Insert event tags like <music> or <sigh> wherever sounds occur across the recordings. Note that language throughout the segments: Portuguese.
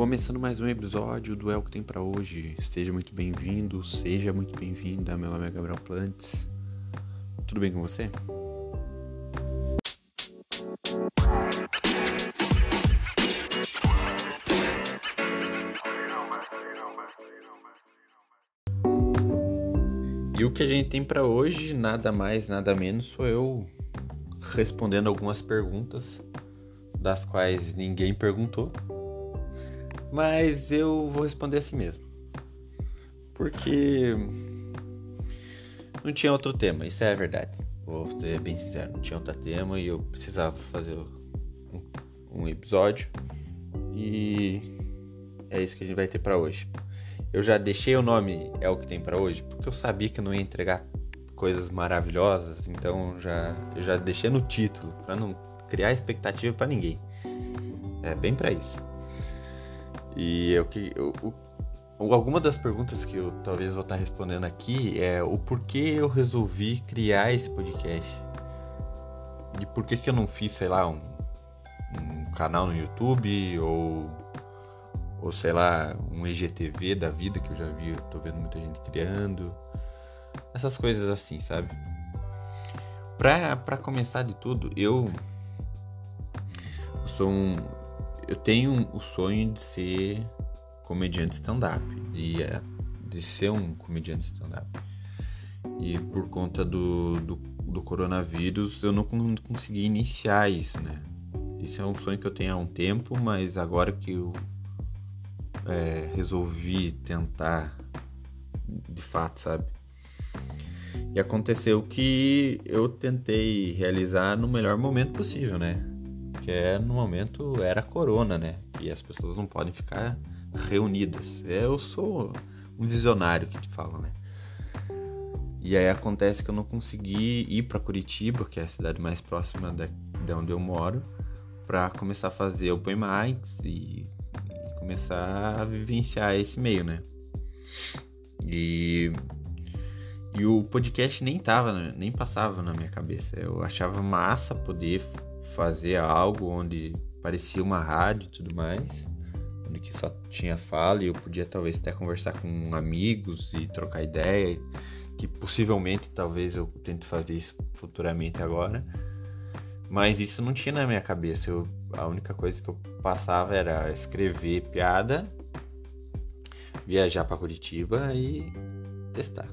Começando mais um episódio do É o que tem para hoje. Seja muito bem-vindo, seja muito bem-vinda. Meu nome é Gabriel Plantes. Tudo bem com você? E o que a gente tem para hoje, nada mais, nada menos, sou eu respondendo algumas perguntas das quais ninguém perguntou. Mas eu vou responder assim mesmo. Porque não tinha outro tema, isso é a verdade. Vou ser bem sincero, não tinha outro tema e eu precisava fazer um, episódio. E é isso que a gente vai ter para hoje. Eu já deixei o nome é o que tem para hoje, porque eu sabia que não ia entregar coisas maravilhosas, então já eu já deixei no título para não criar expectativa para ninguém. É bem para isso. E eu que eu, alguma das perguntas que eu talvez vou estar respondendo aqui é o porquê eu resolvi criar esse podcast. E por que que eu não fiz, sei lá, um, um canal no YouTube ou ou sei lá, um IGTV da vida que eu já vi, eu tô vendo muita gente criando. Essas coisas assim, sabe? Pra, pra começar de tudo, eu sou um, eu tenho o sonho de ser comediante stand-up, de, de ser um comediante stand-up. E por conta do, do, do, coronavírus eu não consegui iniciar isso, né? Isso é um sonho que eu tenho há um tempo, mas agora que eu é, resolvi tentar de fato, sabe? E aconteceu que eu tentei realizar no melhor momento possível, né? Que é no momento era corona, né? E as pessoas não podem ficar reunidas. Eu sou um visionário que te fala, né? E aí acontece que eu não consegui ir para Curitiba, que é a cidade mais próxima da, de onde eu moro, para começar a fazer open mics e, e começar a vivenciar esse meio, né? E e o podcast nem tava, nem passava na minha cabeça. Eu achava massa poder fazer algo onde parecia uma rádio e tudo mais, onde que só tinha fala e eu podia talvez até conversar com amigos e trocar ideia, que possivelmente talvez eu tente fazer isso futuramente agora. Mas isso não tinha na minha cabeça. Eu, a única coisa que eu passava era escrever piada, viajar para Curitiba e testar.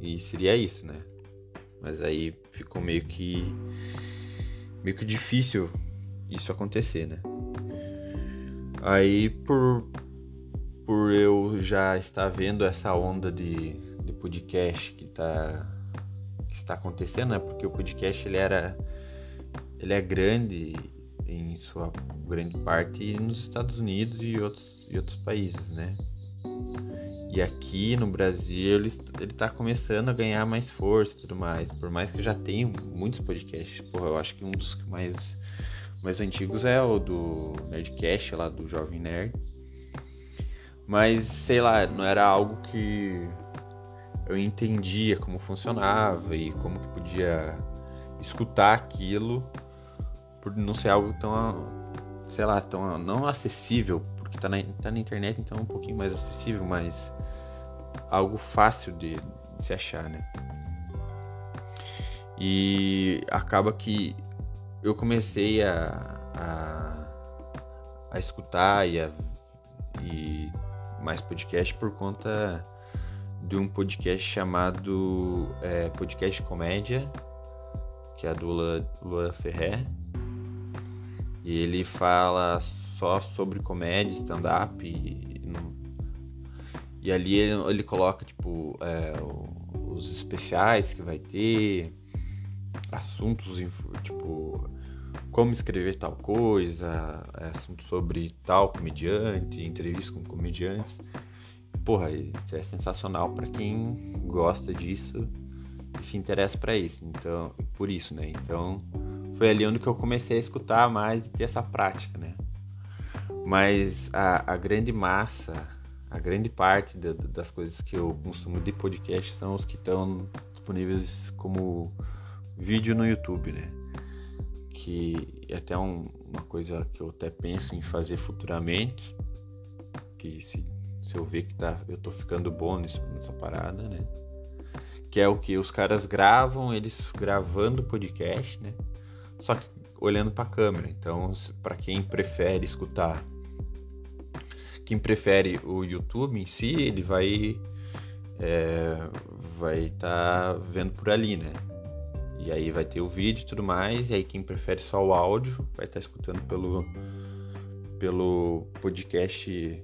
E seria isso, né? Mas aí ficou meio que meio que difícil isso acontecer, né? Aí por por eu já estar vendo essa onda de, de podcast que tá que está acontecendo, né? Porque o podcast ele era ele é grande em sua grande parte nos Estados Unidos e outros e outros países, né? E aqui no Brasil ele, ele tá começando a ganhar mais força e tudo mais. Por mais que já tenha muitos podcasts. Porra, eu acho que um dos mais, mais antigos é o do Nerdcast, lá do Jovem Nerd. Mas, sei lá, não era algo que eu entendia como funcionava e como que podia escutar aquilo por não ser algo tão, sei lá, tão não acessível porque tá na, tá na internet, então é um pouquinho mais acessível, mas algo fácil de, de se achar, né? E acaba que eu comecei a, a, a escutar e, a, e mais podcast por conta de um podcast chamado é, Podcast Comédia, que é do Lula Ferrer. E ele fala só sobre comédia, stand-up. E, e, ali ele, ele coloca, tipo, é, os especiais que vai ter, assuntos, tipo, como escrever tal coisa, é, assunto sobre tal comediante, entrevista com comediantes. Porra, isso é sensacional para quem gosta disso e se interessa para isso. Então, por isso, né? Então, foi ali onde que eu comecei a escutar mais e ter essa prática, né? Mas a, a grande massa, a grande parte de, das coisas que eu consumo de podcast são os que estão disponíveis como vídeo no YouTube, né? Que é até um, uma coisa que eu até penso em fazer futuramente. que se, se eu ver que tá, eu tô ficando bom nisso, nessa parada, né? Que é o que os caras gravam, eles gravando podcast, né? Só que olhando para a câmera. Então, para quem prefere escutar, quem prefere o YouTube em si, ele vai é, vai estar tá vendo por ali, né? E aí vai ter o vídeo e tudo mais. E aí quem prefere só o áudio vai estar tá escutando pelo pelo podcast,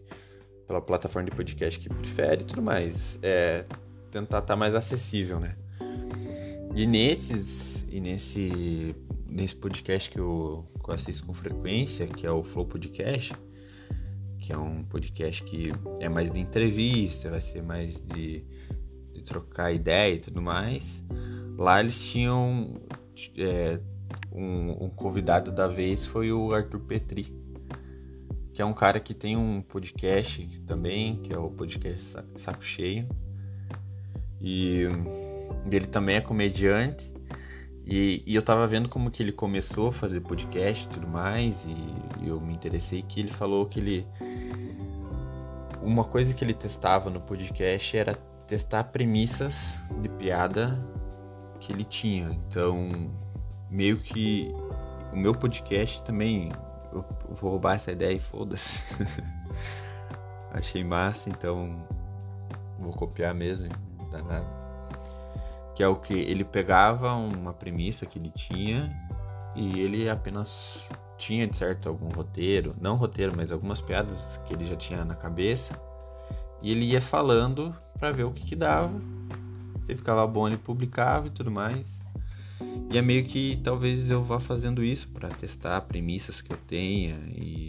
pela plataforma de podcast que prefere e tudo mais. É tentar estar tá mais acessível, né? E nesses e nesse nesse podcast que eu, que eu assisto com frequência, que é o Flow Podcast, que é um podcast que é mais de entrevista, vai ser mais de, de trocar ideia e tudo mais. Lá eles tinham é, um, um, convidado da vez foi o Arthur Petri, que é um cara que tem um podcast também, que é o podcast Saco Cheio. E ele também é comediante e, e, eu tava vendo como que ele começou a fazer podcast e tudo mais, e, e eu me interessei que ele falou que ele. Uma coisa que ele testava no podcast era testar premissas de piada que ele tinha. Então, meio que o meu podcast também. Eu vou roubar essa ideia e foda-se. <laughs> Achei massa, então vou copiar mesmo, não dá nada que é o que ele pegava uma premissa que ele tinha e ele apenas tinha de certo algum roteiro, não roteiro, mas algumas piadas que ele já tinha na cabeça e ele ia falando para ver o que, que dava. Se ficava bom ele publicava e tudo mais. E é meio que talvez eu vá fazendo isso para testar premissas que eu tenha e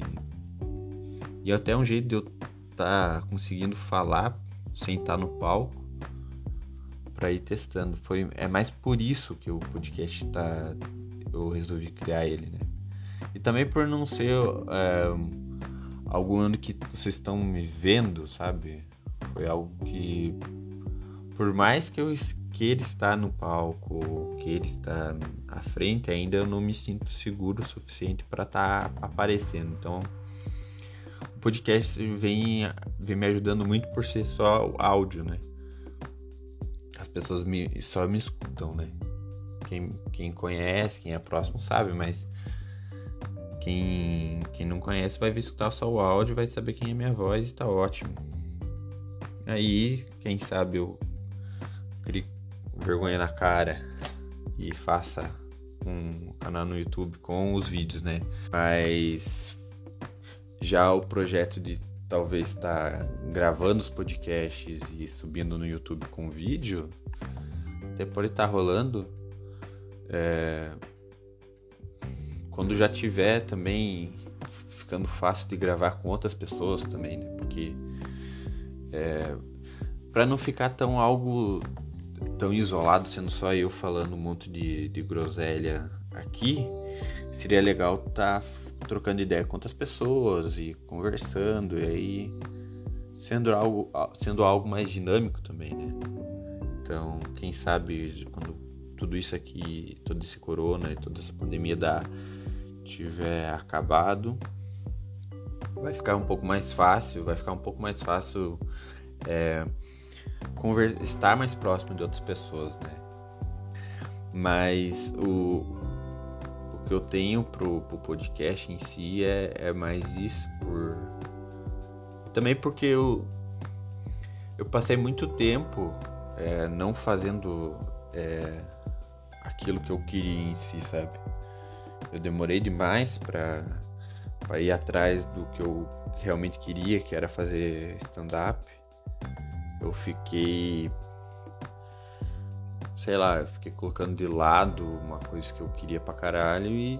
e até um jeito de eu estar tá conseguindo falar sem estar tá no palco para ir testando. Foi é mais por isso que o podcast tá eu resolvi criar ele, né? E também por não ser é, algum ano que vocês estão me vendo, sabe? Foi algo que por mais que eu queira estar no palco, que ele está à frente, ainda eu não me sinto seguro o suficiente para estar tá aparecendo. Então, o podcast vem, vem me ajudando muito por ser só áudio, né? As pessoas me, só me escutam, né? Quem, quem conhece, quem é próximo sabe, mas quem, quem não conhece vai escutar só o áudio, vai saber quem é minha voz e tá ótimo. Aí, quem sabe eu crie vergonha na cara e faça um canal no YouTube com os vídeos, né? Mas já o projeto de talvez estar tá gravando os podcasts e subindo no YouTube com vídeo, até pode estar tá rolando. É... Quando já tiver também ficando fácil de gravar com outras pessoas também, né? Porque é... para não ficar tão algo tão isolado, sendo só eu falando um monte de, de groselha aqui, seria legal estar tá trocando ideia com outras pessoas e conversando e aí sendo algo sendo algo mais dinâmico também, né? Então, quem sabe quando tudo isso aqui, todo esse corona e toda essa pandemia da tiver acabado, vai ficar um pouco mais fácil, vai ficar um pouco mais fácil é, estar mais próximo de outras pessoas, né? Mas o, que eu tenho pro, pro podcast em si é, é mais isso, por também porque eu, eu passei muito tempo é, não fazendo é, aquilo que eu queria em si, sabe? Eu demorei demais para ir atrás do que eu realmente queria, que era fazer stand-up. Eu fiquei sei lá, eu fiquei colocando de lado uma coisa que eu queria pra caralho e.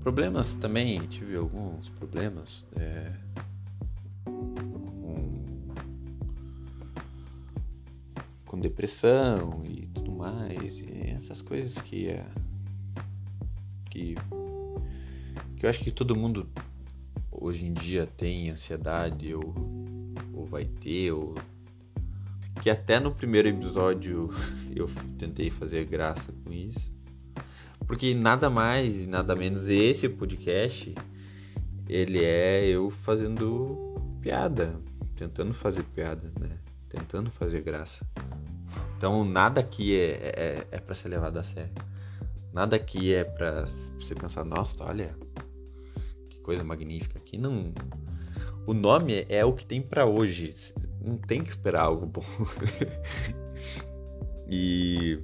Problemas também, tive alguns problemas. É... Com... com depressão e tudo mais. E essas coisas que é. que. que eu acho que todo mundo hoje em dia tem ansiedade ou, ou vai ter, ou que até no primeiro episódio <laughs> eu tentei fazer graça com isso. Porque nada mais e nada menos esse podcast ele é eu fazendo piada, tentando fazer piada, né? Tentando fazer graça. Então nada aqui é, é, é para ser levado a sério. Nada aqui é para você pensar, nossa, olha, que coisa magnífica. Aqui não. O nome é o que tem para hoje. Não tem que esperar algo bom. <laughs> e.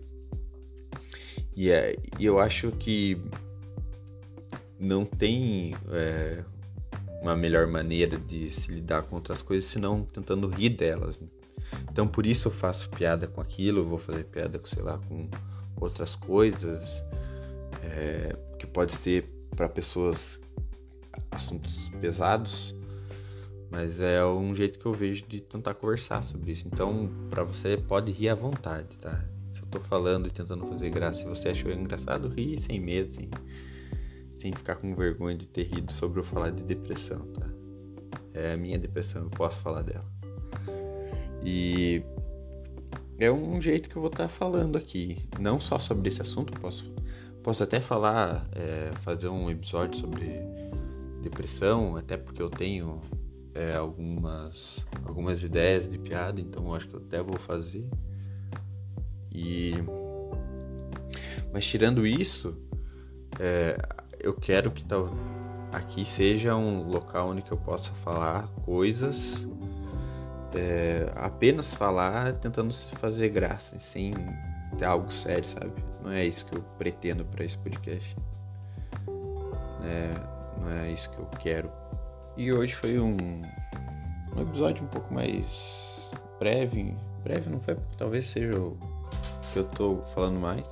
E, é, e eu acho que não tem é, uma melhor maneira de se lidar com outras coisas senão tentando rir delas. Então por isso eu faço piada com aquilo, vou fazer piada com, sei lá, com outras coisas, é, que pode ser para pessoas assuntos pesados, mas é um jeito que eu vejo de tentar conversar sobre isso. Então, para você pode rir à vontade, tá? Se eu tô falando e tentando fazer graça, se você achou engraçado, ri sem medo, sem, sem ficar com vergonha de ter rido sobre eu falar de depressão, tá? É a minha depressão, eu posso falar dela. E é um jeito que eu vou estar tá falando aqui, não só sobre esse assunto, posso, posso até falar, é, fazer um episódio sobre depressão, até porque eu tenho é, algumas, algumas ideias de piada, então acho que eu até vou fazer. E mas tirando isso, é, eu quero que tal aqui seja um local onde eu possa falar coisas, é, apenas falar, tentando fazer graça, sem ter algo sério, sabe? Não é isso que eu pretendo para esse podcast. É, não é isso que eu quero e hoje foi um, um episódio um pouco mais breve. Breve não foi, talvez seja o que eu tô falando mais.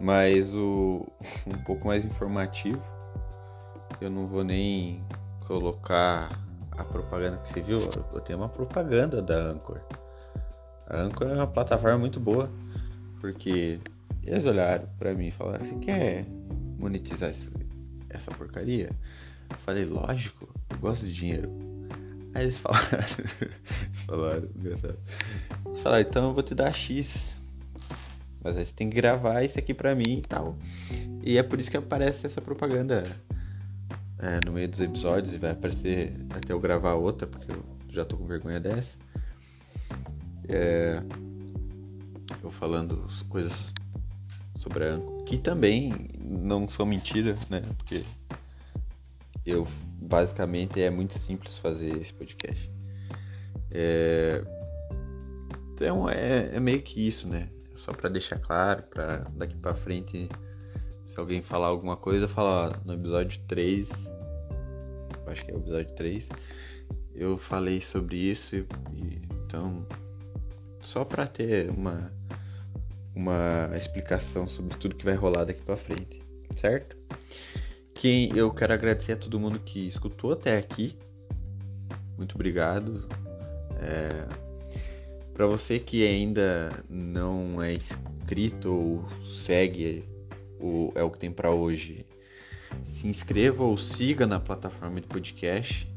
Mas o um pouco mais informativo. Eu não vou nem colocar a propaganda que você viu. Eu tenho uma propaganda da Anchor. A Anchor é uma plataforma muito boa. Porque eles olharam para mim e falaram: Você quer monetizar essa porcaria? Eu falei, lógico, eu gosto de dinheiro. Aí eles <laughs> falaram, eles falaram, engraçado. Eles falaram, então eu vou te dar X. Mas aí você tem que gravar isso aqui pra mim e tal. E é por isso que aparece essa propaganda é, no meio dos episódios e vai aparecer até eu gravar outra, porque eu já tô com vergonha dessa. É, eu falando as coisas sobre a Anco, que também não são mentiras, né? Porque eu basicamente é muito simples fazer esse podcast. É, então é, é meio que isso, né? Só para deixar claro, para daqui para frente, se alguém falar alguma coisa, falar no episódio 3, acho que é o episódio 3, eu falei sobre isso e, então só para ter uma uma explicação sobre tudo que vai rolar daqui para frente, certo? Quem eu quero agradecer a todo mundo que escutou até aqui. Muito obrigado. É, para você que ainda não é inscrito ou segue o é o que tem para hoje, se inscreva ou siga na plataforma de podcast.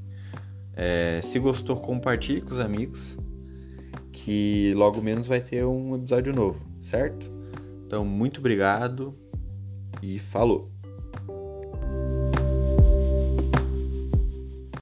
É, se gostou, compartilhe com os amigos, que logo menos vai ter um episódio novo, certo? Então, muito obrigado e falou!